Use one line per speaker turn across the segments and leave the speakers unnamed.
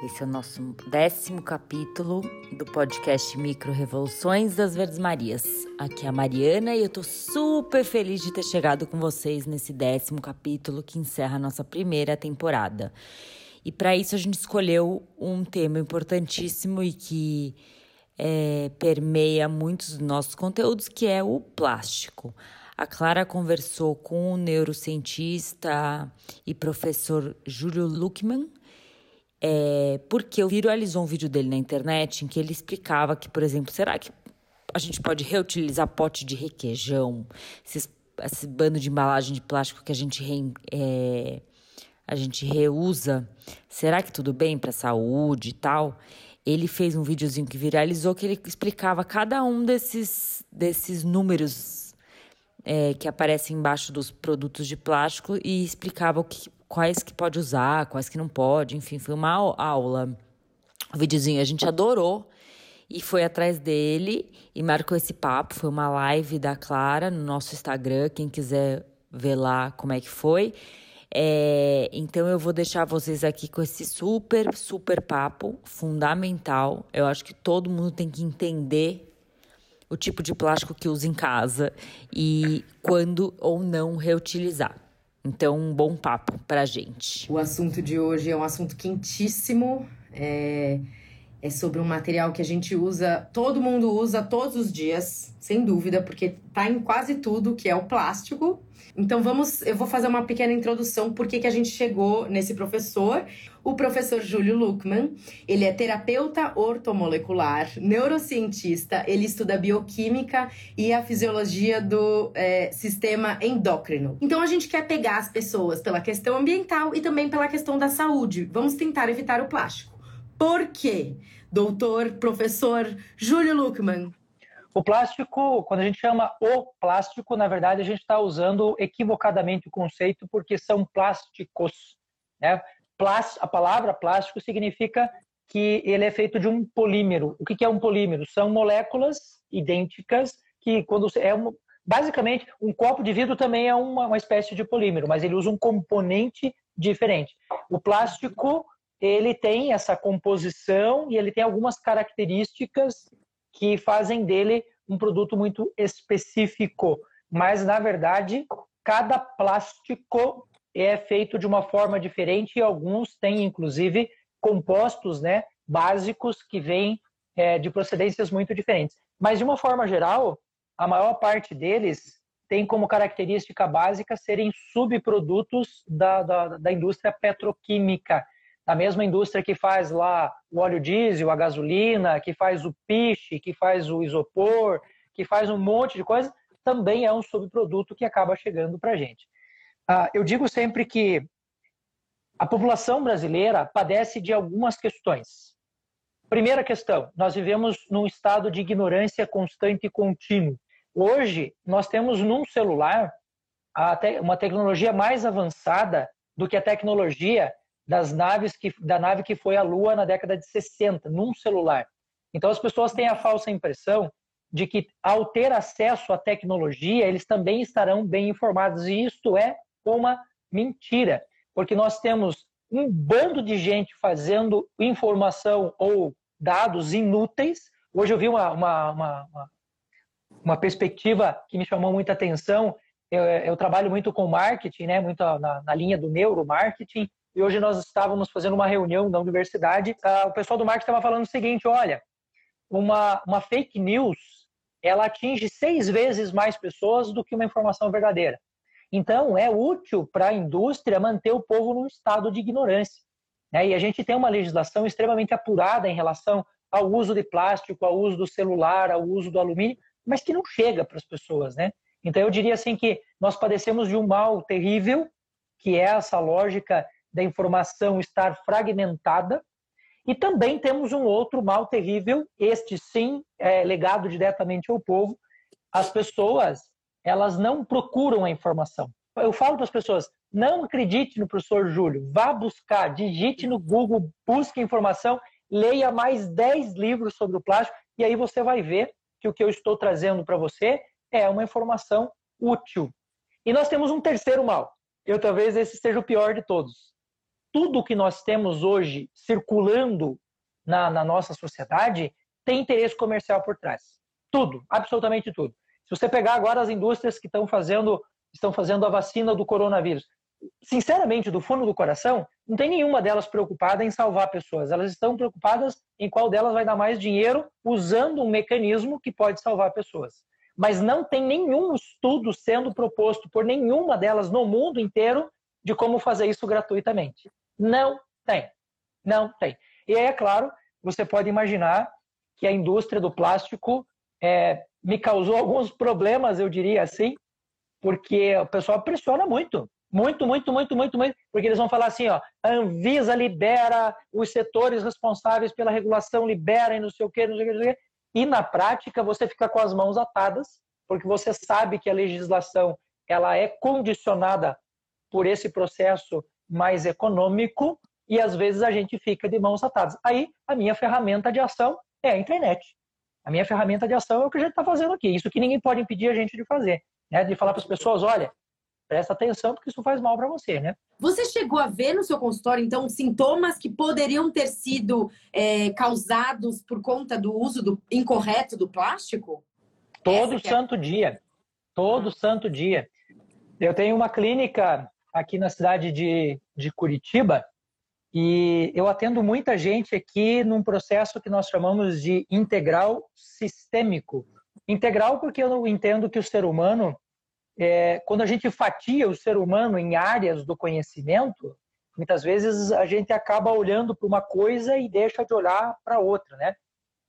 Esse é o nosso décimo capítulo do podcast Micro Revoluções das Verdes Marias. Aqui é a Mariana e eu tô super feliz de ter chegado com vocês nesse décimo capítulo que encerra a nossa primeira temporada. E para isso a gente escolheu um tema importantíssimo e que é, permeia muitos dos nossos conteúdos, que é o plástico. A Clara conversou com o neurocientista e professor Júlio Luckman, é, porque eu viralizou um vídeo dele na internet em que ele explicava que, por exemplo, será que a gente pode reutilizar pote de requeijão, esses, esse bando de embalagem de plástico que a gente, re, é, a gente reusa, será que tudo bem para a saúde e tal? Ele fez um videozinho que viralizou que ele explicava cada um desses, desses números é, que aparecem embaixo dos produtos de plástico e explicava o que, quais que pode usar, quais que não pode, enfim, foi uma aula. O videozinho a gente adorou e foi atrás dele e marcou esse papo. Foi uma live da Clara no nosso Instagram, quem quiser ver lá como é que foi. É, então eu vou deixar vocês aqui com esse super, super papo fundamental. Eu acho que todo mundo tem que entender o tipo de plástico que usa em casa e quando ou não reutilizar. Então, um bom papo pra gente.
O assunto de hoje é um assunto quentíssimo. É, é sobre um material que a gente usa, todo mundo usa todos os dias, sem dúvida, porque tá em quase tudo, que é o plástico. Então vamos, eu vou fazer uma pequena introdução por que, que a gente chegou nesse professor. O professor Júlio Luckman, ele é terapeuta ortomolecular, neurocientista, ele estuda bioquímica e a fisiologia do é, sistema endócrino. Então a gente quer pegar as pessoas pela questão ambiental e também pela questão da saúde. Vamos tentar evitar o plástico. Por quê? Doutor, professor Júlio Luckman.
O plástico, quando a gente chama o plástico, na verdade a gente está usando equivocadamente o conceito porque são plásticos. Né? A palavra plástico significa que ele é feito de um polímero. O que é um polímero? São moléculas idênticas que, quando é um, basicamente, um copo de vidro também é uma, uma espécie de polímero, mas ele usa um componente diferente. O plástico ele tem essa composição e ele tem algumas características que fazem dele um produto muito específico. Mas, na verdade, cada plástico é feito de uma forma diferente e alguns têm, inclusive, compostos né, básicos que vêm é, de procedências muito diferentes. Mas, de uma forma geral, a maior parte deles tem como característica básica serem subprodutos da, da, da indústria petroquímica, da mesma indústria que faz lá o óleo diesel, a gasolina, que faz o piche, que faz o isopor, que faz um monte de coisa, também é um subproduto que acaba chegando para a gente. Ah, eu digo sempre que a população brasileira padece de algumas questões. Primeira questão, nós vivemos num estado de ignorância constante e contínuo. Hoje, nós temos num celular uma tecnologia mais avançada do que a tecnologia das naves que, da nave que foi à Lua na década de 60, num celular. Então as pessoas têm a falsa impressão de que ao ter acesso à tecnologia, eles também estarão bem informados. E isto é uma mentira, porque nós temos um bando de gente fazendo informação ou dados inúteis. Hoje eu vi uma, uma, uma, uma perspectiva que me chamou muita atenção. Eu, eu trabalho muito com marketing, né, muito na, na linha do neuromarketing, e hoje nós estávamos fazendo uma reunião na universidade. Uh, o pessoal do marketing estava falando o seguinte: olha, uma, uma fake news ela atinge seis vezes mais pessoas do que uma informação verdadeira. Então, é útil para a indústria manter o povo num estado de ignorância. Né? E a gente tem uma legislação extremamente apurada em relação ao uso de plástico, ao uso do celular, ao uso do alumínio, mas que não chega para as pessoas. Né? Então, eu diria assim que nós padecemos de um mal terrível, que é essa lógica da informação estar fragmentada. E também temos um outro mal terrível, este sim é legado diretamente ao povo. As pessoas, elas não procuram a informação. Eu falo para as pessoas, não acredite no professor Júlio, vá buscar, digite no Google, busque informação, leia mais 10 livros sobre o plástico e aí você vai ver que o que eu estou trazendo para você é uma informação útil. E nós temos um terceiro mal. Eu talvez esse seja o pior de todos tudo que nós temos hoje circulando na, na nossa sociedade tem interesse comercial por trás. Tudo, absolutamente tudo. Se você pegar agora as indústrias que estão fazendo, estão fazendo a vacina do coronavírus, sinceramente, do fundo do coração, não tem nenhuma delas preocupada em salvar pessoas. Elas estão preocupadas em qual delas vai dar mais dinheiro usando um mecanismo que pode salvar pessoas. Mas não tem nenhum estudo sendo proposto por nenhuma delas no mundo inteiro de como fazer isso gratuitamente. Não tem. Não tem. E aí, é claro, você pode imaginar que a indústria do plástico é, me causou alguns problemas, eu diria assim, porque o pessoal pressiona muito. Muito, muito, muito, muito, muito, porque eles vão falar assim, ó, a Anvisa libera, os setores responsáveis pela regulação liberam e não sei o quê, não sei o quê, não sei o quê. E na prática você fica com as mãos atadas, porque você sabe que a legislação ela é condicionada por esse processo mais econômico e às vezes a gente fica de mãos atadas. Aí a minha ferramenta de ação é a internet. A minha ferramenta de ação é o que a gente está fazendo aqui. Isso que ninguém pode impedir a gente de fazer, né? De falar para as pessoas, olha, presta atenção porque isso faz mal para você, né?
Você chegou a ver no seu consultório, então, sintomas que poderiam ter sido é, causados por conta do uso do, incorreto do plástico?
Todo Essa santo é... dia. Todo ah. santo dia. Eu tenho uma clínica aqui na cidade de, de Curitiba e eu atendo muita gente aqui num processo que nós chamamos de integral sistêmico. Integral porque eu entendo que o ser humano é, quando a gente fatia o ser humano em áreas do conhecimento, muitas vezes a gente acaba olhando para uma coisa e deixa de olhar para outra, né?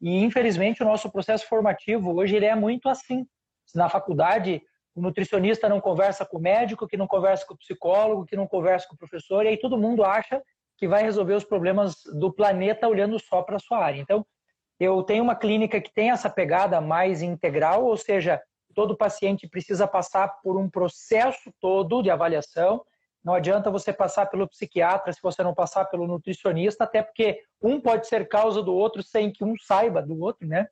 E infelizmente o nosso processo formativo hoje ele é muito assim. Na faculdade, o nutricionista não conversa com o médico, que não conversa com o psicólogo, que não conversa com o professor, e aí todo mundo acha que vai resolver os problemas do planeta olhando só para a sua área. Então, eu tenho uma clínica que tem essa pegada mais integral, ou seja, todo paciente precisa passar por um processo todo de avaliação. Não adianta você passar pelo psiquiatra se você não passar pelo nutricionista, até porque um pode ser causa do outro sem que um saiba do outro, né?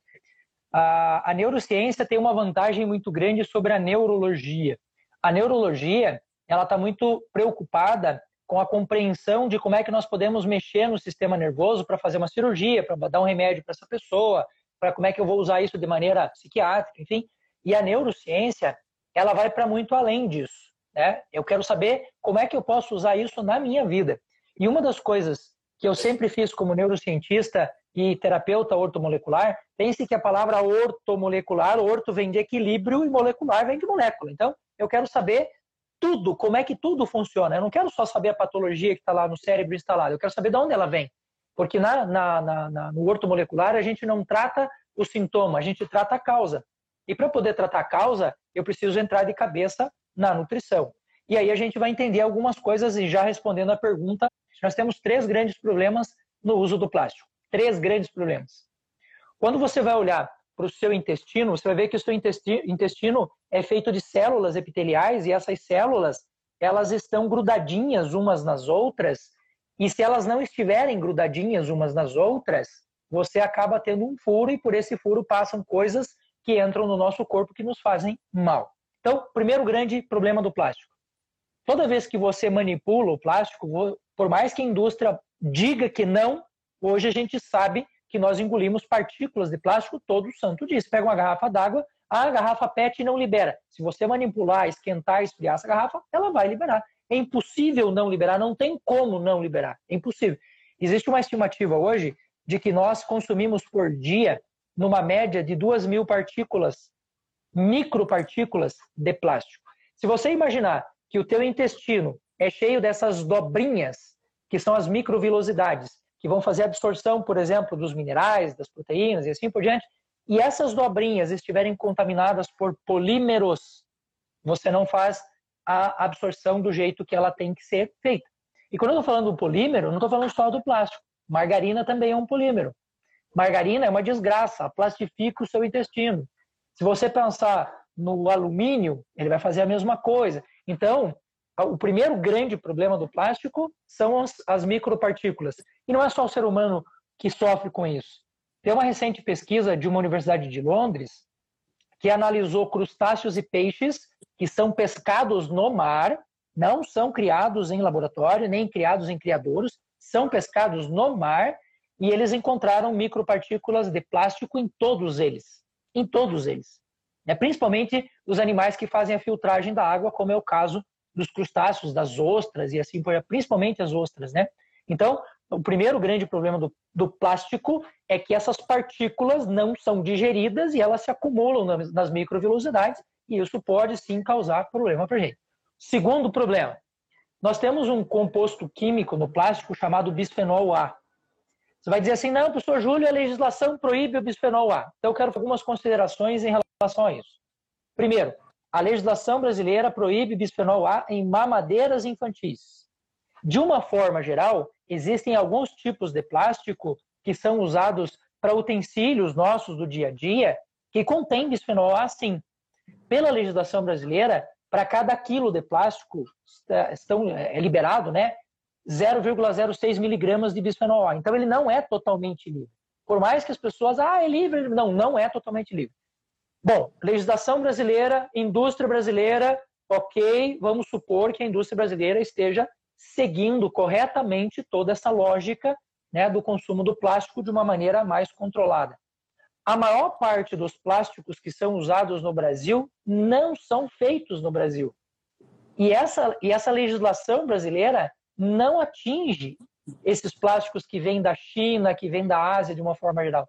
A, a neurociência tem uma vantagem muito grande sobre a neurologia. A neurologia, ela está muito preocupada com a compreensão de como é que nós podemos mexer no sistema nervoso para fazer uma cirurgia, para dar um remédio para essa pessoa, para como é que eu vou usar isso de maneira psiquiátrica, enfim. E a neurociência, ela vai para muito além disso. Né? Eu quero saber como é que eu posso usar isso na minha vida. E uma das coisas que eu sempre fiz como neurocientista e terapeuta ortomolecular, pense que a palavra ortomolecular, orto vem de equilíbrio e molecular vem de molécula. Então, eu quero saber tudo, como é que tudo funciona. Eu não quero só saber a patologia que está lá no cérebro instalado, eu quero saber de onde ela vem. Porque na, na, na, no ortomolecular a gente não trata o sintoma, a gente trata a causa. E para poder tratar a causa, eu preciso entrar de cabeça na nutrição. E aí a gente vai entender algumas coisas e já respondendo a pergunta, nós temos três grandes problemas no uso do plástico. Três grandes problemas. Quando você vai olhar para o seu intestino, você vai ver que o seu intestino é feito de células epiteliais e essas células, elas estão grudadinhas umas nas outras, e se elas não estiverem grudadinhas umas nas outras, você acaba tendo um furo e por esse furo passam coisas que entram no nosso corpo que nos fazem mal. Então, primeiro grande problema do plástico. Toda vez que você manipula o plástico, por mais que a indústria diga que não, hoje a gente sabe que nós engolimos partículas de plástico todo santo dia. Você pega uma garrafa d'água, a garrafa PET não libera. Se você manipular, esquentar, esfriar essa garrafa, ela vai liberar. É impossível não liberar, não tem como não liberar. É impossível. Existe uma estimativa hoje de que nós consumimos por dia numa média de 2 mil partículas, micropartículas de plástico. Se você imaginar que o teu intestino é cheio dessas dobrinhas, que são as microvilosidades, que vão fazer a absorção, por exemplo, dos minerais, das proteínas e assim por diante, e essas dobrinhas estiverem contaminadas por polímeros, você não faz a absorção do jeito que ela tem que ser feita. E quando eu estou falando do polímero, não estou falando só do plástico. Margarina também é um polímero. Margarina é uma desgraça, plastifica o seu intestino. Se você pensar no alumínio, ele vai fazer a mesma coisa. Então, o primeiro grande problema do plástico são as, as micropartículas. E não é só o ser humano que sofre com isso. Tem uma recente pesquisa de uma universidade de Londres que analisou crustáceos e peixes que são pescados no mar, não são criados em laboratório, nem criados em criadouros, são pescados no mar e eles encontraram micropartículas de plástico em todos eles. Em todos eles. É, principalmente os animais que fazem a filtragem da água, como é o caso dos crustáceos, das ostras e assim por principalmente as ostras, né? Então, o primeiro grande problema do, do, plástico é que essas partículas não são digeridas e elas se acumulam nas, nas e isso pode sim causar problema para a gente. Segundo problema, nós temos um composto químico no plástico chamado bisfenol A. Você vai dizer assim, não, professor Júlio, a legislação proíbe o bisfenol A. Então, eu quero algumas considerações em relação a isso. Primeiro, a legislação brasileira proíbe bisfenol A em mamadeiras infantis. De uma forma geral, existem alguns tipos de plástico que são usados para utensílios nossos do dia a dia que contém bisfenol A, sim. Pela legislação brasileira, para cada quilo de plástico estão, é liberado né, 0,06 miligramas de bisfenol A. Então, ele não é totalmente livre. Por mais que as pessoas, ah, é livre. Não, não é totalmente livre. Bom, legislação brasileira, indústria brasileira, ok, vamos supor que a indústria brasileira esteja seguindo corretamente toda essa lógica né, do consumo do plástico de uma maneira mais controlada. A maior parte dos plásticos que são usados no Brasil não são feitos no Brasil. E essa, e essa legislação brasileira não atinge esses plásticos que vêm da China, que vêm da Ásia de uma forma geral.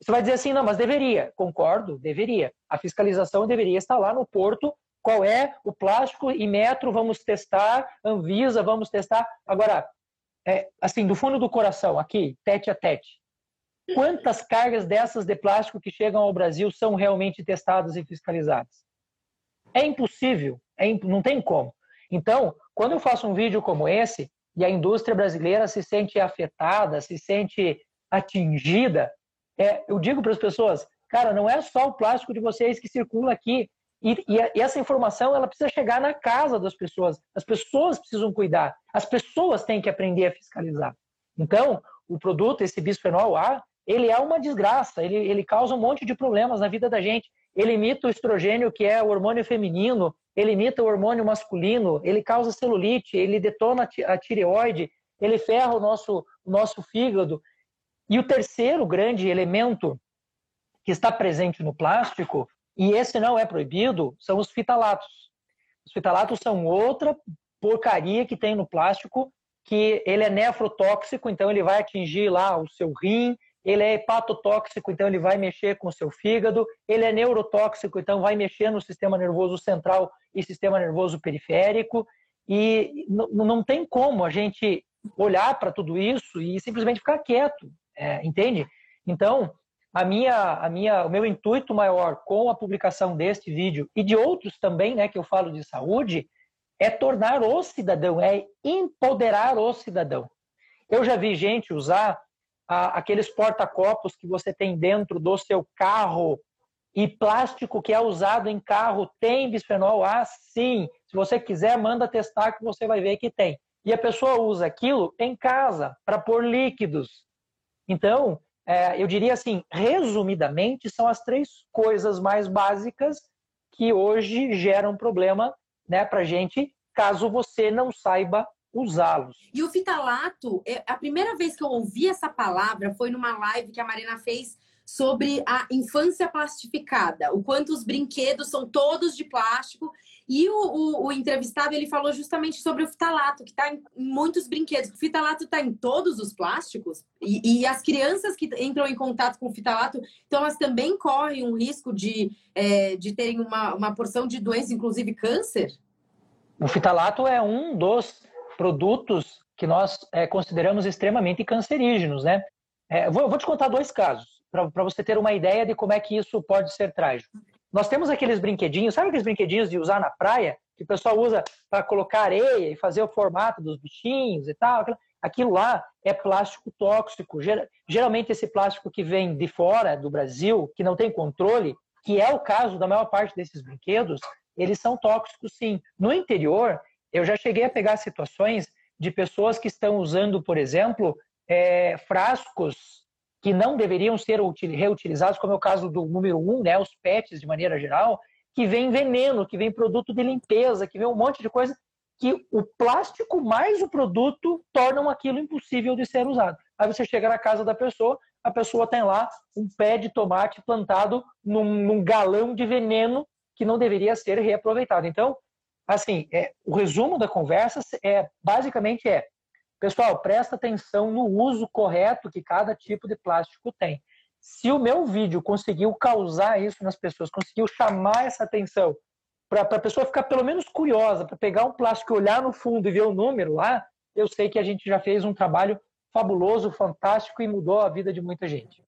Você vai dizer assim, não, mas deveria. Concordo, deveria. A fiscalização deveria estar lá no porto. Qual é o plástico e metro? Vamos testar. Anvisa, vamos testar. Agora, é, assim, do fundo do coração, aqui, tete a tete. Quantas cargas dessas de plástico que chegam ao Brasil são realmente testadas e fiscalizadas? É impossível, é imp... não tem como. Então, quando eu faço um vídeo como esse e a indústria brasileira se sente afetada, se sente atingida, é, eu digo para as pessoas, cara, não é só o plástico de vocês que circula aqui. E, e, e, essa informação ela precisa chegar na casa das pessoas. As pessoas precisam cuidar. As pessoas têm que aprender a fiscalizar. Então, o produto, esse bisfenol A, ele é uma desgraça. Ele, ele causa um monte de problemas na vida da gente. Ele imita o estrogênio, que é o hormônio feminino. Ele imita o hormônio masculino. Ele causa celulite. Ele detona a tireoide. Ele ferra o nosso, o nosso fígado. E o terceiro grande elemento que está presente no plástico, e esse não é proibido, são os fitalatos. Os fitalatos são outra porcaria que tem no plástico, que ele é nefrotóxico, então ele vai atingir lá o seu rim, ele é hepatotóxico, então ele vai mexer com o seu fígado, ele é neurotóxico, então vai mexer no sistema nervoso central e sistema nervoso periférico, e não tem como a gente olhar para tudo isso e simplesmente ficar quieto. É, entende? Então, a minha, a minha, o meu intuito maior com a publicação deste vídeo e de outros também, né, que eu falo de saúde, é tornar o cidadão, é empoderar o cidadão. Eu já vi gente usar aqueles porta-copos que você tem dentro do seu carro e plástico que é usado em carro tem bisfenol A? Sim. Se você quiser, manda testar que você vai ver que tem. E a pessoa usa aquilo em casa para pôr líquidos. Então, é, eu diria assim, resumidamente, são as três coisas mais básicas que hoje geram problema né, para gente, caso você não saiba usá-los.
E o fitalato, é, a primeira vez que eu ouvi essa palavra foi numa live que a Marina fez sobre a infância plastificada, o quanto os brinquedos são todos de plástico e o, o, o, entrevistado ele falou justamente sobre o fitalato, que está em muitos brinquedos. O fitalato está em todos os plásticos. E, e, as crianças que entram em contato com o fitalato, então elas também correm um risco de, é, de terem uma, uma porção de doenças, inclusive câncer?
O fitalato é um dos produtos que nós é, consideramos extremamente cancerígenos, né? É, vou, vou te contar dois casos, para você ter uma ideia de como é que isso pode ser trágico. Nós temos aqueles brinquedinhos, sabe aqueles brinquedinhos de usar na praia? Que o pessoal usa para colocar areia e fazer o formato dos bichinhos e tal. Aquilo lá é plástico tóxico. Geralmente esse plástico que vem de fora do Brasil, que não tem controle, que é o caso da maior parte desses brinquedos, eles são tóxicos sim. No interior, eu já cheguei a pegar situações de pessoas que estão usando, por exemplo, é, frascos que não deveriam ser reutilizados, como é o caso do número um, né, os PETs de maneira geral, que vem veneno, que vem produto de limpeza, que vem um monte de coisa, que o plástico mais o produto tornam aquilo impossível de ser usado. Aí você chega na casa da pessoa, a pessoa tem lá um pé de tomate plantado num, num galão de veneno que não deveria ser reaproveitado. Então, assim, é, o resumo da conversa é basicamente é, pessoal, presta atenção no uso correto que cada tipo de plástico tem. Se o meu vídeo conseguiu causar isso nas pessoas, conseguiu chamar essa atenção para a pessoa ficar pelo menos curiosa, para pegar um plástico, olhar no fundo e ver o número lá, eu sei que a gente já fez um trabalho fabuloso, fantástico e mudou a vida de muita gente.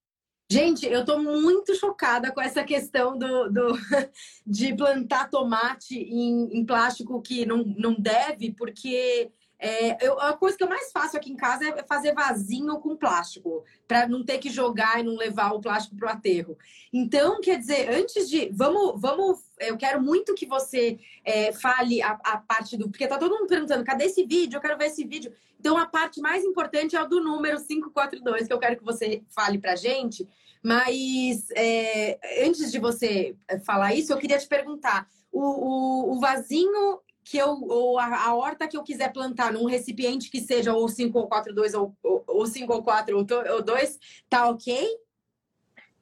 Gente, eu estou muito chocada com essa questão do, do de plantar tomate em, em, plástico que não, não deve, porque é, eu, a coisa que eu mais faço aqui em casa é fazer vasinho com plástico, para não ter que jogar e não levar o plástico para o aterro. Então, quer dizer, antes de. Vamos, vamos. Eu quero muito que você é, fale a, a, parte do. Porque tá todo mundo perguntando: cadê esse vídeo? Eu quero ver esse vídeo. Então, a parte mais importante é o do número 542, que eu quero que você fale para gente. Mas é, antes de você é, falar isso, eu queria te perguntar: o, o, o vasinho que eu, ou a, a, horta que eu quiser plantar num recipiente que seja ou 5 ou 4, 2 ou, ou 5 ou 4 ou 2, tá ok?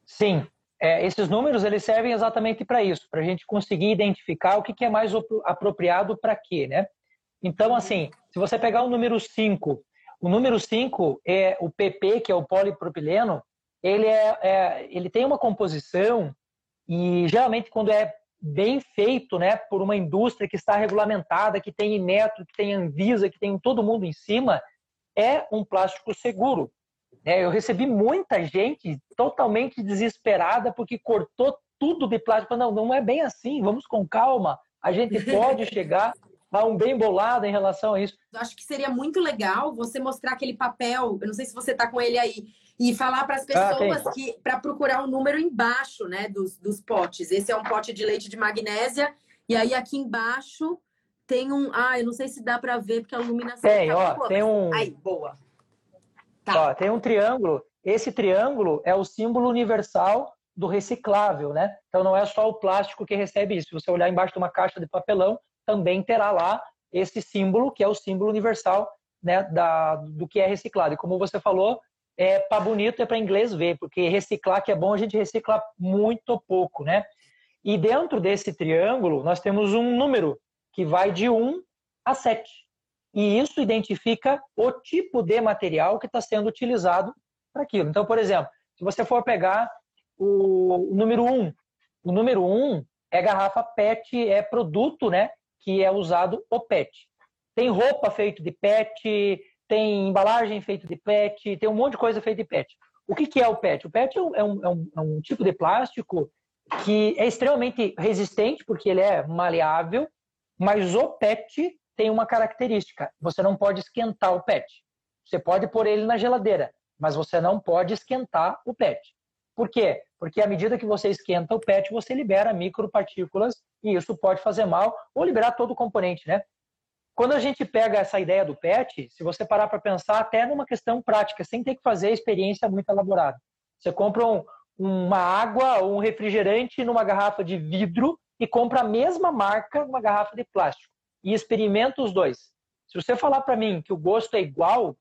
Sim. É, esses números eles servem exatamente para isso, para a gente conseguir identificar o que, que é mais apropriado para quê, né? Então, assim, se você pegar o número 5, o número 5 é o PP, que é o polipropileno, ele, é, é, ele tem uma composição e geralmente quando é bem feito né, por uma indústria que está regulamentada, que tem Inmetro, que tem Anvisa, que tem todo mundo em cima, é um plástico seguro. É, eu recebi muita gente totalmente desesperada porque cortou tudo de plástico. Não, não é bem assim, vamos com calma. A gente pode chegar a um bem bolado em relação a isso.
Eu acho que seria muito legal você mostrar aquele papel, eu não sei se você está com ele aí, e falar para as ah, pessoas ah, que para procurar o um número embaixo, né, dos, dos potes. Esse é um pote de leite de magnésia e aí aqui embaixo tem um, ah, eu não sei se dá para ver porque a iluminação
Tem, tá ó, boa. tem um
Aí, boa.
Tá. Ó, tem um triângulo. Esse triângulo é o símbolo universal do reciclável, né? Então não é só o plástico que recebe isso. Se você olhar embaixo de uma caixa de papelão, também terá lá esse símbolo, que é o símbolo universal né, da, do que é reciclado. E como você falou, é para bonito, é para inglês ver, porque reciclar que é bom, a gente recicla muito pouco, né? E dentro desse triângulo, nós temos um número que vai de 1 a 7. E isso identifica o tipo de material que está sendo utilizado para aquilo. Então, por exemplo, se você for pegar o, número 1, o número 1 é garrafa PET, é produto, né? Que é usado o PET. Tem roupa feita de PET, tem embalagem feita de PET, tem um monte de coisa feita de PET. O que, que é o PET? O PET é um, é um, é um é tipo de plástico que é extremamente resistente, porque ele é maleável, mas o PET tem uma característica: você não pode esquentar o PET. Você pode pôr ele na geladeira, mas você não pode esquentar o PET. Por quê? Porque à medida que você esquenta o PET, você libera micropartículas e isso pode fazer mal ou liberar todo o componente, né? Quando a gente pega essa ideia do PET, se você parar para pensar até numa questão prática, sem ter que fazer experiência muito elaborada. Você compra um, uma água ou um refrigerante numa garrafa de vidro e compra a mesma marca numa garrafa de plástico e experimenta os dois. Se você falar para mim que o gosto é igual,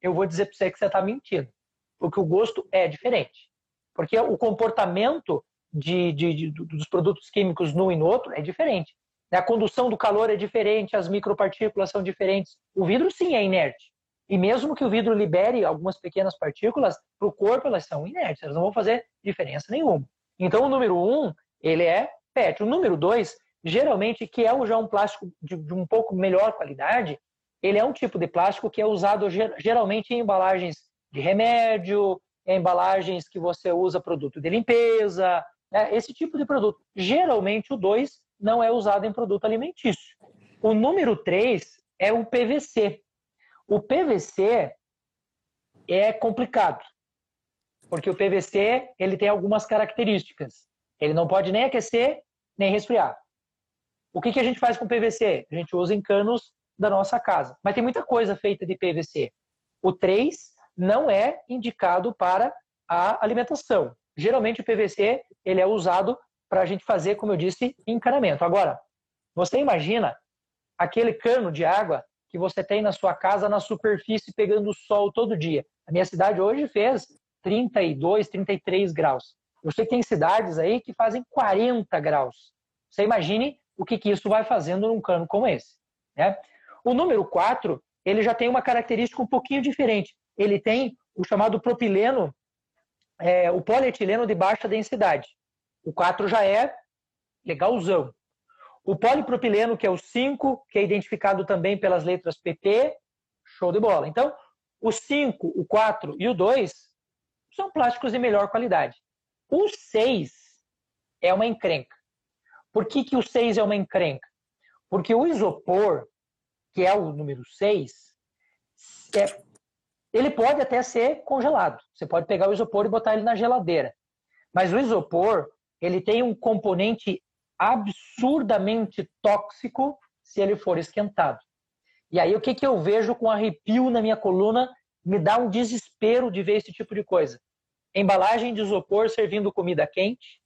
eu vou dizer para você que você está mentindo, porque o gosto é diferente. Porque o comportamento de, de, de, dos produtos químicos num e no outro é diferente. Né? A condução do calor é diferente, as micropartículas são diferentes. O vidro, sim, é inerte. E mesmo que o vidro libere algumas pequenas partículas, para o corpo elas são inertes, elas não vão fazer diferença nenhuma. Então, o número um, ele é PET. O número dois, geralmente, que é já um plástico de, de um pouco melhor qualidade, ele é um tipo de plástico que é usado geralmente em embalagens de remédio, em embalagens que você usa produto de limpeza, né? esse tipo de produto. Geralmente, o 2 não é usado em produto alimentício. O número 3 é o PVC. O PVC é complicado, porque o PVC ele tem algumas características. Ele não pode nem aquecer, nem resfriar. O que, que a gente faz com PVC? A gente usa em canos da nossa casa. Mas tem muita coisa feita de PVC. O 3 não é indicado para a alimentação. Geralmente o PVC ele é usado para a gente fazer, como eu disse, encanamento. Agora, você imagina aquele cano de água que você tem na sua casa na superfície pegando sol todo dia. A minha cidade hoje fez 32, 33 graus. Eu sei que tem cidades aí que fazem 40 graus. Você imagine o que, que isso vai fazendo num cano como esse. Né? O número 4, ele já tem uma característica um pouquinho diferente. Ele tem o chamado propileno, é, o polietileno de baixa densidade. O 4 já é legalzão. O polipropileno, que é o 5, que é identificado também pelas letras PP, show de bola. Então, o 5, o 4 e o 2 são plásticos de melhor qualidade. O 6 é uma encrenca. Por que, que o 6 é uma encrenca? Porque o isopor, que é o número 6, é, ele pode até ser congelado. Você pode pegar o isopor e botar ele na geladeira. Mas o isopor, ele tem um componente absurdamente tóxico se ele for esquentado. E aí o que, que eu vejo com arrepio na minha coluna me dá um desespero de ver esse tipo de coisa. Embalagem de isopor servindo comida quente,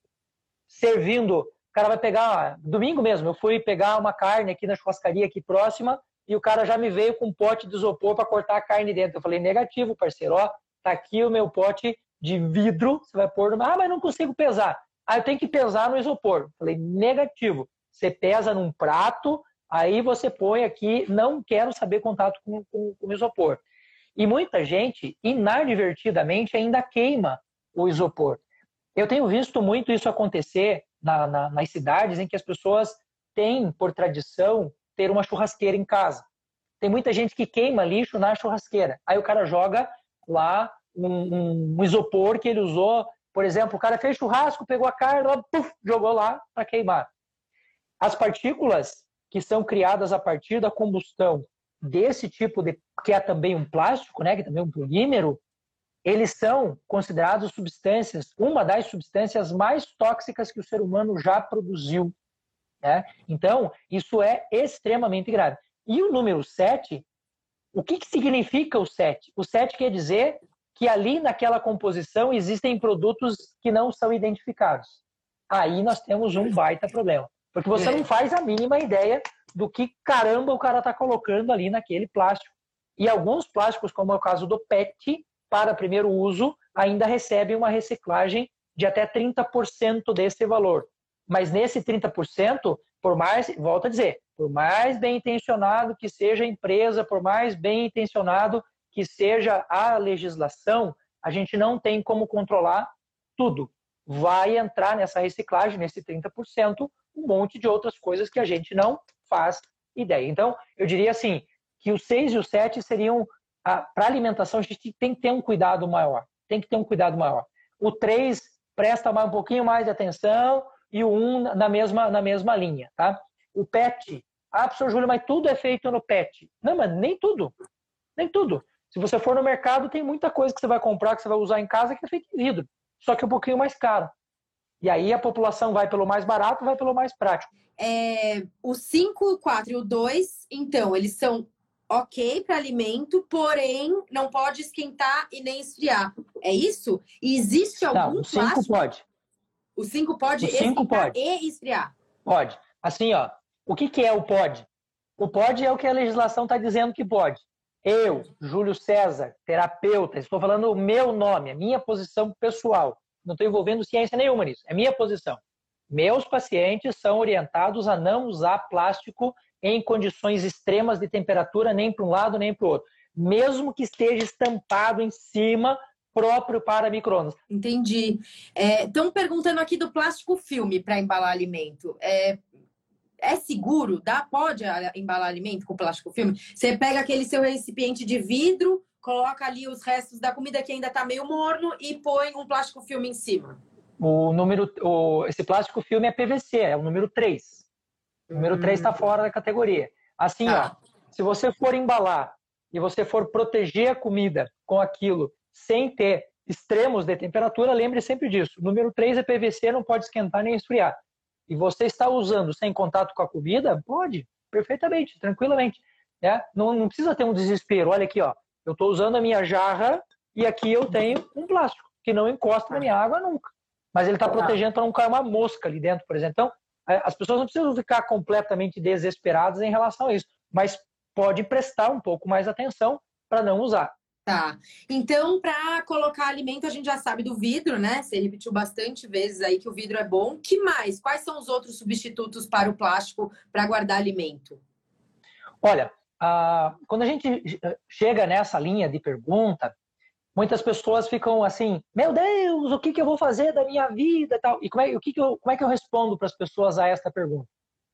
servindo. O cara vai pegar. Domingo mesmo, eu fui pegar uma carne aqui na churrascaria aqui próxima e o cara já me veio com um pote de isopor para cortar a carne dentro. Eu falei, negativo, parceiro, ó, tá aqui o meu pote de vidro, você vai pôr no. Ah, mas não consigo pesar. Ah, eu tenho que pesar no isopor. Falei, negativo. Você pesa num prato, aí você põe aqui, não quero saber contato com, com, com isopor. E muita gente, inadvertidamente, ainda queima o isopor. Eu tenho visto muito isso acontecer na, na, nas cidades em que as pessoas têm, por tradição, ter uma churrasqueira em casa. Tem muita gente que queima lixo na churrasqueira. Aí o cara joga lá um, um, um isopor que ele usou. Por exemplo, o cara fez churrasco, pegou a carne, puff, jogou lá para queimar. As partículas que são criadas a partir da combustão desse tipo de que é também um plástico, né, que é também um polímero, eles são considerados substâncias, uma das substâncias mais tóxicas que o ser humano já produziu. Né? Então, isso é extremamente grave. E o número 7, o que, que significa o 7? O 7 quer dizer que ali naquela composição existem produtos que não são identificados. Aí nós temos um baita problema. Porque você não faz a mínima ideia do que caramba o cara está colocando ali naquele plástico. E alguns plásticos, como é o caso do PET, para primeiro uso, ainda recebem uma reciclagem de até 30% desse valor. Mas nesse 30%, por mais, volto a dizer, por mais bem intencionado que seja a empresa, por mais bem intencionado que seja a legislação, a gente não tem como controlar tudo. Vai entrar nessa reciclagem, nesse 30%, um monte de outras coisas que a gente não faz ideia. Então, eu diria assim, que o 6 e o 7 seriam, para alimentação, a gente tem que ter um cuidado maior. Tem que ter um cuidado maior. O 3 presta mais, um pouquinho mais de atenção e o 1 na mesma, na mesma linha, tá? O PET, ah, professor Júlio, mas tudo é feito no PET. Não, mas nem tudo. Nem tudo. Se você for no mercado, tem muita coisa que você vai comprar, que você vai usar em casa, que é feito em vidro. Só que um pouquinho mais caro. E aí a população vai pelo mais barato, vai pelo mais prático.
É, o 5, o 4 e o 2, então, eles são ok para alimento, porém não pode esquentar e nem esfriar. É isso? E existe algum
não, o 5 pode.
O 5 pode o cinco pode. e esfriar?
Pode. Assim, ó, o que, que é o pode? O pode é o que a legislação está dizendo que pode. Eu, Júlio César, terapeuta, estou falando o meu nome, a minha posição pessoal não estou envolvendo ciência nenhuma nisso, é minha posição. Meus pacientes são orientados a não usar plástico em condições extremas de temperatura, nem para um lado nem para o outro, mesmo que esteja estampado em cima próprio para microondas.
Entendi. Estão é, perguntando aqui do plástico filme para embalar alimento. É, é seguro? Dá? Pode embalar alimento com plástico filme? Você pega aquele seu recipiente de vidro, coloca ali os restos da comida que ainda está meio morno e põe um plástico filme em cima.
O número, o, esse plástico filme é PVC, é o número 3. O número 3 está hum. fora da categoria. Assim, tá. ó, se você for embalar e você for proteger a comida com aquilo sem ter extremos de temperatura, lembre sempre disso. O número 3 é PVC, não pode esquentar nem esfriar. E você está usando sem contato com a comida? Pode, perfeitamente, tranquilamente. Né? Não, não precisa ter um desespero. Olha aqui, ó. Eu estou usando a minha jarra e aqui eu tenho um plástico que não encosta na minha água nunca. Mas ele está protegendo para não cair uma mosca ali dentro, por exemplo. Então, as pessoas não precisam ficar completamente desesperadas em relação a isso, mas pode prestar um pouco mais atenção para não usar.
Tá. Então, para colocar alimento, a gente já sabe do vidro, né? Você repetiu bastante vezes aí que o vidro é bom. Que mais? Quais são os outros substitutos para o plástico para guardar alimento?
Olha, quando a gente chega nessa linha de pergunta, muitas pessoas ficam assim: Meu Deus, o que, que eu vou fazer da minha vida? Tal. E como é, o que que eu, como é que eu respondo para as pessoas a esta pergunta?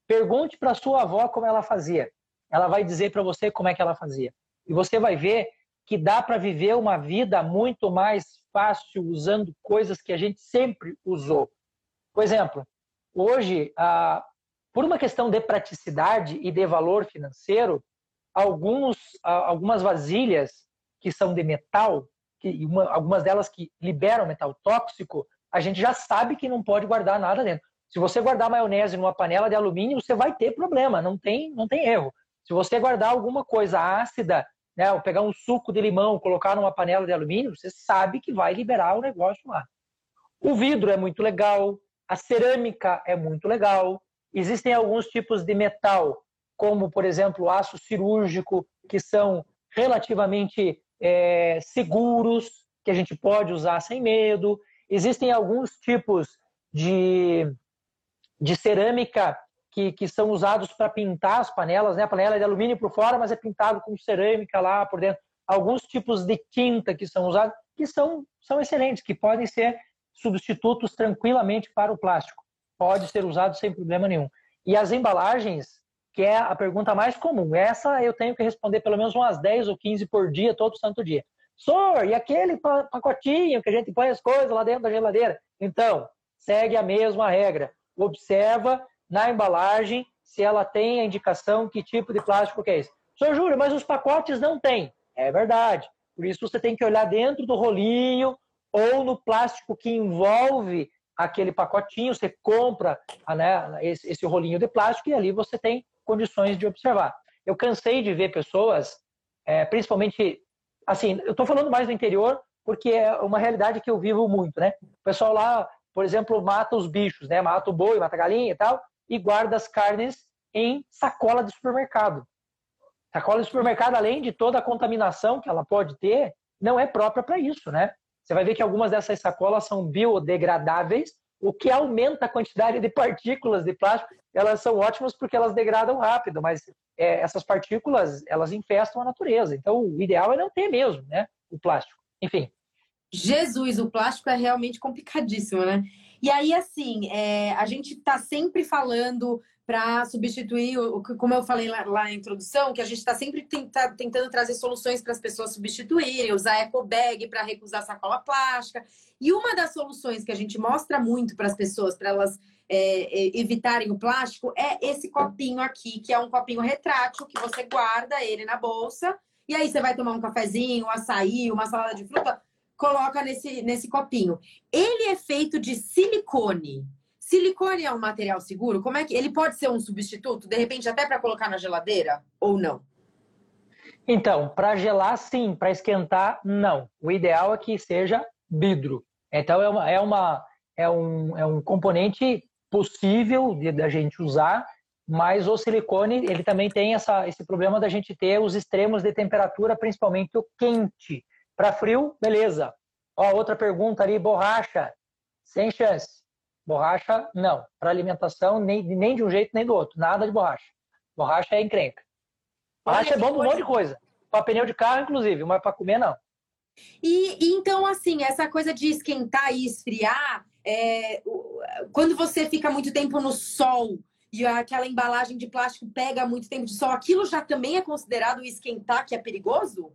Pergunte para sua avó como ela fazia. Ela vai dizer para você como é que ela fazia. E você vai ver que dá para viver uma vida muito mais fácil usando coisas que a gente sempre usou. Por exemplo, hoje, ah, por uma questão de praticidade e de valor financeiro, alguns, ah, algumas vasilhas que são de metal, que uma, algumas delas que liberam metal tóxico, a gente já sabe que não pode guardar nada dentro. Se você guardar maionese numa panela de alumínio, você vai ter problema, não tem, não tem erro. Se você guardar alguma coisa ácida né, ou pegar um suco de limão, colocar numa panela de alumínio, você sabe que vai liberar o negócio lá. O vidro é muito legal, a cerâmica é muito legal. Existem alguns tipos de metal, como, por exemplo, o aço cirúrgico, que são relativamente é, seguros, que a gente pode usar sem medo. Existem alguns tipos de, de cerâmica que, que são usados para pintar as panelas, né? A panela é de alumínio por fora, mas é pintado com cerâmica lá por dentro. Alguns tipos de tinta que são usados, que são, são excelentes, que podem ser substitutos tranquilamente para o plástico. Pode ser usado sem problema nenhum. E as embalagens, que é a pergunta mais comum, essa eu tenho que responder pelo menos umas 10 ou 15 por dia, todo santo dia. Senhor, e aquele pacotinho que a gente põe as coisas lá dentro da geladeira? Então, segue a mesma regra. Observa na embalagem se ela tem a indicação que tipo de plástico que é esse. Senhor Júlio, mas os pacotes não têm. É verdade. Por isso você tem que olhar dentro do rolinho ou no plástico que envolve aquele pacotinho, você compra né, esse, esse rolinho de plástico e ali você tem condições de observar. Eu cansei de ver pessoas, é, principalmente, assim, eu estou falando mais do interior porque é uma realidade que eu vivo muito, né? O pessoal lá, por exemplo, mata os bichos, né? Mata o boi, mata a galinha e tal, e guarda as carnes em sacola de supermercado. Sacola de supermercado, além de toda a contaminação que ela pode ter, não é própria para isso, né? Você vai ver que algumas dessas sacolas são biodegradáveis, o que aumenta a quantidade de partículas de plástico. Elas são ótimas porque elas degradam rápido, mas é, essas partículas elas infestam a natureza. Então, o ideal é não ter mesmo, né? O plástico. Enfim.
Jesus, o plástico é realmente complicadíssimo, né? E aí, assim, é, a gente está sempre falando para substituir, como eu falei lá, lá, na introdução, que a gente está sempre tenta, tentando trazer soluções para as pessoas substituírem, usar eco bag para recusar sacola plástica. E uma das soluções que a gente mostra muito para as pessoas, para elas é, é, evitarem o plástico, é esse copinho aqui, que é um copinho retrátil, que você guarda ele na bolsa, e aí você vai tomar um cafezinho, um açaí, uma salada de fruta coloca nesse, nesse copinho. Ele é feito de silicone. Silicone é um material seguro? Como é que ele pode ser um substituto, de repente até para colocar na geladeira ou não?
Então, para gelar, sim. Para esquentar, não. O ideal é que seja vidro. Então, é, uma, é, uma, é, um, é um componente possível da gente usar, mas o silicone ele também tem essa, esse problema da gente ter os extremos de temperatura, principalmente o quente. Para frio, beleza. Ó, outra pergunta ali, borracha. Sem chance. Borracha, não. Para alimentação, nem, nem de um jeito nem do outro. Nada de borracha. Borracha é encrenca. Borracha Olha, é bom para um monte de coisa. Para pneu de carro, inclusive, mas para comer, não.
E, e, então, assim, essa coisa de esquentar e esfriar, é, quando você fica muito tempo no sol e aquela embalagem de plástico pega muito tempo de sol, aquilo já também é considerado esquentar, que é perigoso?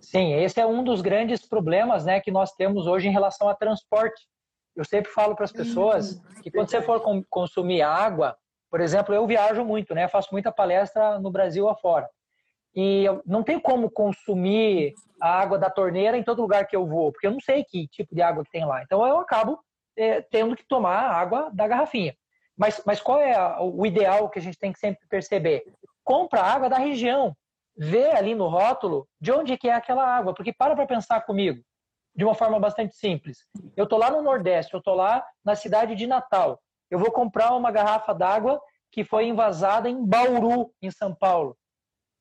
Sim, esse é um dos grandes problemas né, que nós temos hoje em relação a transporte. Eu sempre falo para as pessoas uhum. que quando você for consumir água, por exemplo, eu viajo muito, né? Faço muita palestra no Brasil afora. E eu não tenho como consumir a água da torneira em todo lugar que eu vou, porque eu não sei que tipo de água que tem lá. Então eu acabo é, tendo que tomar a água da garrafinha. Mas, mas qual é a, o ideal que a gente tem que sempre perceber? Compra água da região vê ali no rótulo de onde que é aquela água, porque para para pensar comigo, de uma forma bastante simples. Eu tô lá no Nordeste, eu tô lá na cidade de Natal. eu vou comprar uma garrafa d'água que foi invasada em Bauru, em São Paulo.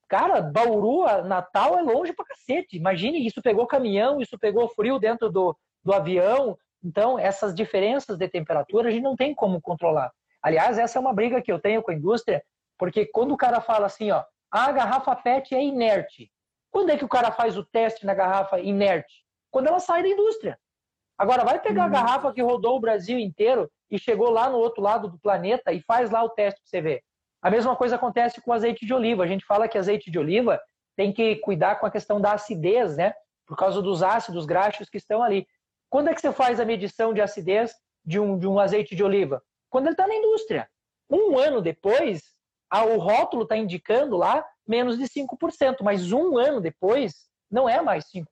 Cara, Bauru, Natal é longe pra cacete. Imagine, isso pegou caminhão, isso pegou frio dentro do, do avião. Então, essas diferenças de temperatura a gente não tem como controlar. Aliás, essa é uma briga que eu tenho com a indústria, porque quando o cara fala assim, ó, a garrafa PET é inerte. Quando é que o cara faz o teste na garrafa inerte? Quando ela sai da indústria. Agora, vai pegar a uhum. garrafa que rodou o Brasil inteiro e chegou lá no outro lado do planeta e faz lá o teste para você ver. A mesma coisa acontece com azeite de oliva. A gente fala que azeite de oliva tem que cuidar com a questão da acidez, né? Por causa dos ácidos graxos que estão ali. Quando é que você faz a medição de acidez de um, de um azeite de oliva? Quando ele está na indústria. Um ano depois, o rótulo está indicando lá menos de 5%, mas um ano depois não é mais 5%.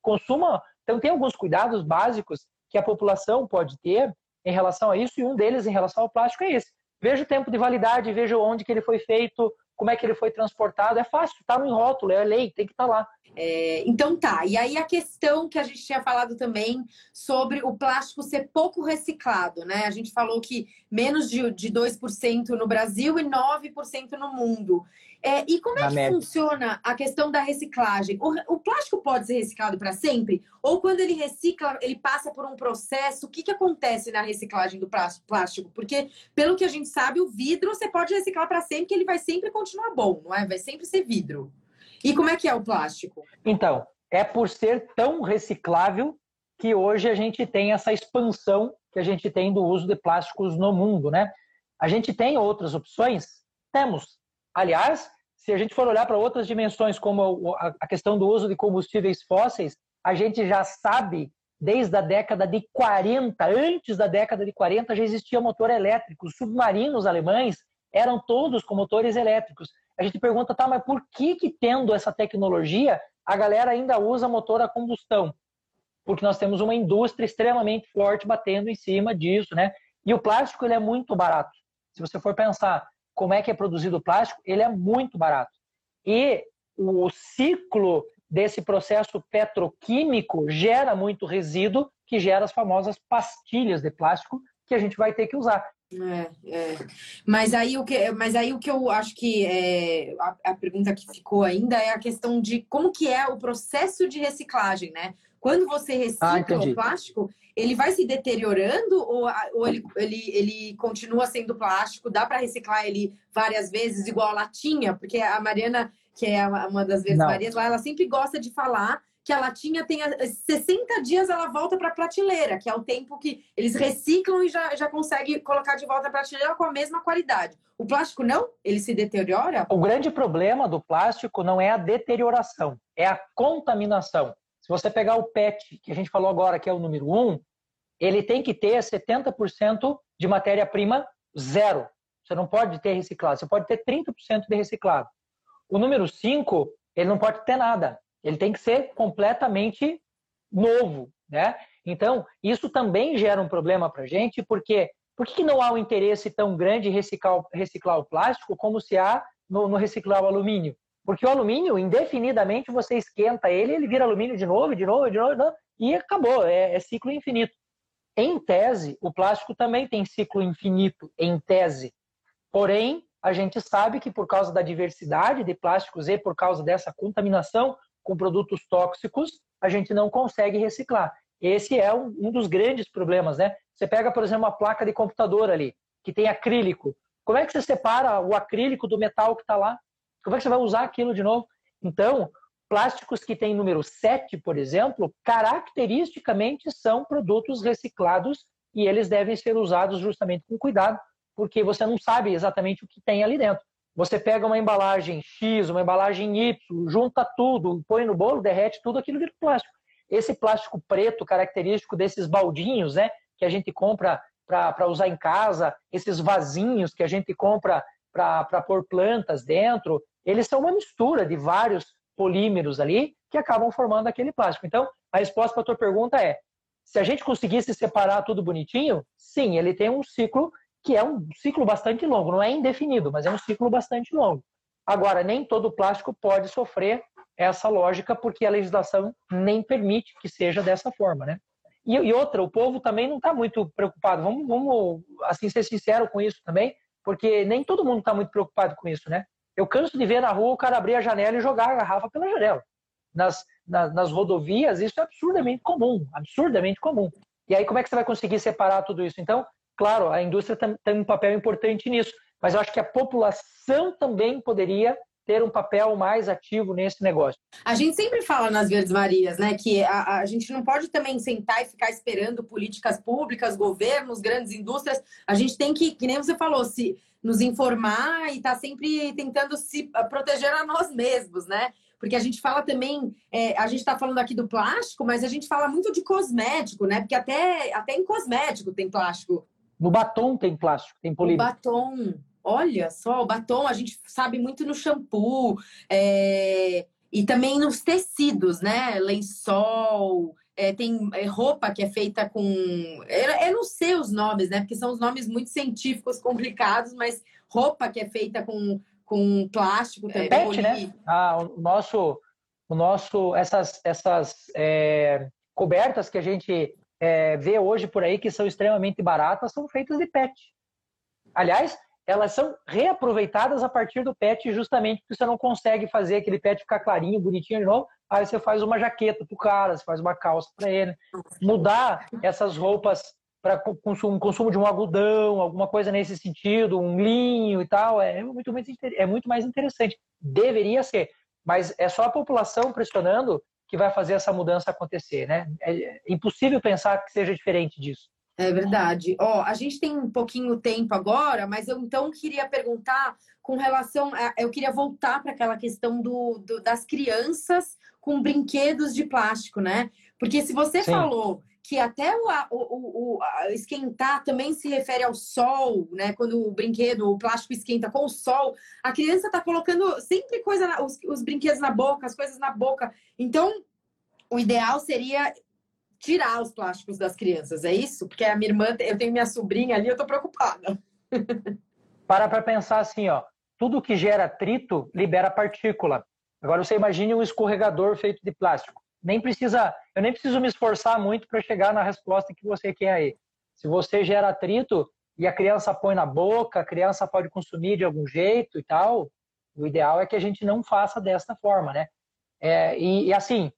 Consuma. Então, tem alguns cuidados básicos que a população pode ter em relação a isso, e um deles em relação ao plástico é esse. Veja o tempo de validade, veja onde que ele foi feito, como é que ele foi transportado. É fácil, está no rótulo, é lei, tem que estar tá lá.
É, então tá, e aí a questão que a gente tinha falado também sobre o plástico ser pouco reciclado, né? A gente falou que menos de, de 2% no Brasil e 9% no mundo. É, e como é que média. funciona a questão da reciclagem? O, o plástico pode ser reciclado para sempre? Ou quando ele recicla, ele passa por um processo? O que, que acontece na reciclagem do plástico? Porque, pelo que a gente sabe, o vidro você pode reciclar para sempre, que ele vai sempre continuar bom, não é? Vai sempre ser vidro. E como é que é o plástico?
Então, é por ser tão reciclável que hoje a gente tem essa expansão que a gente tem do uso de plásticos no mundo, né? A gente tem outras opções? Temos. Aliás, se a gente for olhar para outras dimensões, como a questão do uso de combustíveis fósseis, a gente já sabe desde a década de 40, antes da década de 40 já existia motor elétrico. Os submarinos alemães eram todos com motores elétricos. A gente pergunta, tá, mas por que que tendo essa tecnologia a galera ainda usa motor a combustão? Porque nós temos uma indústria extremamente forte batendo em cima disso, né? E o plástico ele é muito barato. Se você for pensar, como é que é produzido o plástico, ele é muito barato. E o ciclo desse processo petroquímico gera muito resíduo, que gera as famosas pastilhas de plástico que a gente vai ter que usar.
É, é. Mas aí o que, mas aí o que eu acho que é, a, a, pergunta que ficou ainda é a questão de como que é o processo de reciclagem, né? Quando você recicla ah, o plástico, ele vai se deteriorando ou, ou ele, ele, ele continua sendo plástico? Dá para reciclar ele várias vezes, igual a latinha? Porque a Mariana, que é uma das vezes Marias lá, ela sempre gosta de falar que a latinha tem 60 dias ela volta para a prateleira, que é o tempo que eles reciclam e já, já consegue colocar de volta a prateleira com a mesma qualidade. O plástico não? Ele se deteriora?
O grande problema do plástico não é a deterioração, é a contaminação. Se você pegar o PET, que a gente falou agora, que é o número 1, ele tem que ter 70% de matéria-prima zero. Você não pode ter reciclado, você pode ter 30% de reciclado. O número 5, ele não pode ter nada. Ele tem que ser completamente novo, né? Então, isso também gera um problema para a gente, porque por que não há um interesse tão grande em reciclar, reciclar o plástico como se há no, no reciclar o alumínio? Porque o alumínio, indefinidamente, você esquenta ele, ele vira alumínio de novo, de novo, de novo, e acabou, é, é ciclo infinito. Em tese, o plástico também tem ciclo infinito, em tese. Porém, a gente sabe que por causa da diversidade de plásticos e por causa dessa contaminação com produtos tóxicos, a gente não consegue reciclar. Esse é um, um dos grandes problemas, né? Você pega, por exemplo, uma placa de computador ali, que tem acrílico. Como é que você separa o acrílico do metal que está lá? Como é que você vai usar aquilo de novo? Então, plásticos que têm número 7, por exemplo, caracteristicamente são produtos reciclados e eles devem ser usados justamente com cuidado, porque você não sabe exatamente o que tem ali dentro. Você pega uma embalagem X, uma embalagem Y, junta tudo, põe no bolo, derrete tudo, aquilo vira plástico. Esse plástico preto, característico desses baldinhos, né, que a gente compra para usar em casa, esses vasinhos que a gente compra para pôr plantas dentro, eles são uma mistura de vários polímeros ali que acabam formando aquele plástico. Então, a resposta para a tua pergunta é: se a gente conseguisse separar tudo bonitinho, sim, ele tem um ciclo que é um ciclo bastante longo, não é indefinido, mas é um ciclo bastante longo. Agora, nem todo plástico pode sofrer essa lógica porque a legislação nem permite que seja dessa forma, né? E, outra, o povo também não está muito preocupado. Vamos, vamos assim ser sincero com isso também, porque nem todo mundo está muito preocupado com isso, né? Eu canso de ver na rua o cara abrir a janela e jogar a garrafa pela janela. Nas, nas, nas rodovias, isso é absurdamente comum, absurdamente comum. E aí, como é que você vai conseguir separar tudo isso? Então, claro, a indústria tem, tem um papel importante nisso, mas eu acho que a população também poderia ter um papel mais ativo nesse negócio.
A gente sempre fala nas Verdes Marias, né, que a, a, gente não pode também sentar e ficar esperando políticas públicas, governos, grandes indústrias. A gente tem que, que nem você falou, se nos informar e estar tá sempre tentando se proteger a nós mesmos, né? Porque a gente fala também, é, a gente está falando aqui do plástico, mas a gente fala muito de cosmético, né? Porque até, até em cosmético tem plástico.
No batom tem plástico, tem polímero.
No batom. Olha só, o batom a gente sabe muito no shampoo é, e também nos tecidos, né? Lençol, é, tem é, roupa que é feita com. Eu, eu, não sei os nomes, né? Porque são os nomes muito científicos, complicados, mas roupa que é feita com, com plástico também.
É, pet, né? Ah, o nosso, o nosso, essas, essas é, cobertas que a gente é, vê hoje por aí que são extremamente baratas são feitas de PET. Aliás, elas são reaproveitadas a partir do PET, justamente porque você não consegue fazer aquele PET ficar clarinho, bonitinho de novo. Aí você faz uma jaqueta para o cara, você faz uma calça para ele. Mudar essas roupas para consumo, consumo de um algodão, alguma coisa nesse sentido, um linho e tal, é muito, mais, é muito mais interessante. Deveria ser, mas é só a população pressionando que vai fazer essa mudança acontecer, né? É impossível pensar que seja diferente disso.
É verdade. Ó, a gente tem um pouquinho tempo agora, mas eu então queria perguntar com relação. A, eu queria voltar para aquela questão do, do, das crianças com brinquedos de plástico, né? Porque se você Sim. falou que até o, o, o esquentar também se refere ao sol, né? Quando o brinquedo, o plástico esquenta com o sol, a criança está colocando sempre coisa, na, os, os brinquedos na boca, as coisas na boca. Então, o ideal seria tirar os plásticos das crianças, é isso? Porque a minha irmã, eu tenho minha sobrinha ali, eu tô preocupada.
Para para pensar assim, ó, tudo que gera atrito libera partícula. Agora você imagine um escorregador feito de plástico. Nem precisa, eu nem preciso me esforçar muito para chegar na resposta que você quer aí. Se você gera atrito e a criança põe na boca, a criança pode consumir de algum jeito e tal, o ideal é que a gente não faça desta forma, né? É, e, e assim,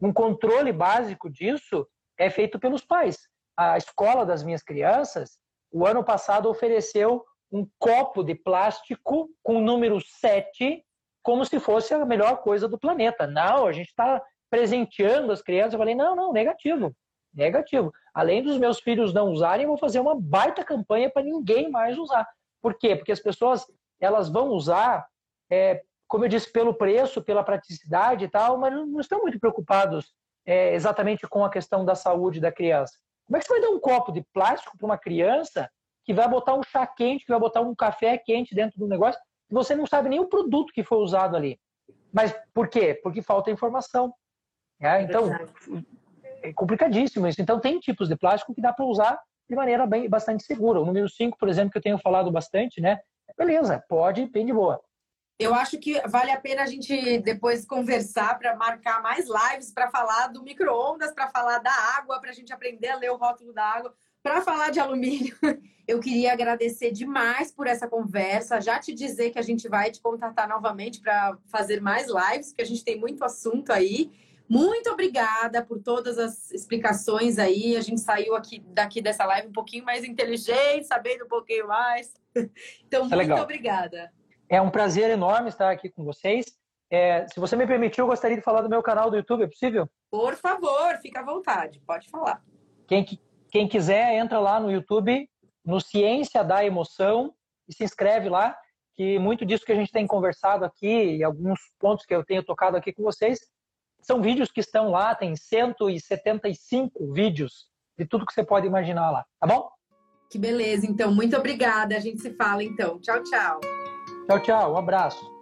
um controle básico disso é feito pelos pais. A escola das minhas crianças, o ano passado, ofereceu um copo de plástico com o número 7 como se fosse a melhor coisa do planeta. Não, a gente está presenteando as crianças. Eu falei, não, não, negativo. Negativo. Além dos meus filhos não usarem, eu vou fazer uma baita campanha para ninguém mais usar. Por quê? Porque as pessoas elas vão usar é, como eu disse, pelo preço, pela praticidade e tal, mas não estão muito preocupados é, exatamente com a questão da saúde da criança. Como é que você vai dar um copo de plástico para uma criança que vai botar um chá quente, que vai botar um café quente dentro do negócio, e você não sabe nem o produto que foi usado ali? Mas por quê? Porque falta informação. Né? Então, é complicadíssimo isso. Então, tem tipos de plástico que dá para usar de maneira bem, bastante segura. O número 5, por exemplo, que eu tenho falado bastante, né? Beleza, pode, bem de boa.
Eu acho que vale a pena a gente depois conversar para marcar mais lives para falar do micro-ondas, para falar da água, para a gente aprender a ler o rótulo da água, para falar de alumínio. Eu queria agradecer demais por essa conversa, já te dizer que a gente vai te contatar novamente para fazer mais lives, porque a gente tem muito assunto aí. Muito obrigada por todas as explicações aí. A gente saiu aqui daqui dessa live um pouquinho mais inteligente, sabendo um pouquinho mais. Então, tá muito legal. obrigada.
É um prazer enorme estar aqui com vocês. É, se você me permitir, eu gostaria de falar do meu canal do YouTube, é possível?
Por favor, fica à vontade, pode falar.
Quem, quem quiser, entra lá no YouTube, no Ciência da Emoção, e se inscreve lá, que muito disso que a gente tem conversado aqui, e alguns pontos que eu tenho tocado aqui com vocês, são vídeos que estão lá, tem 175 vídeos de tudo que você pode imaginar lá, tá bom?
Que beleza, então. Muito obrigada. A gente se fala então. Tchau, tchau.
Tchau, tchau. Um abraço.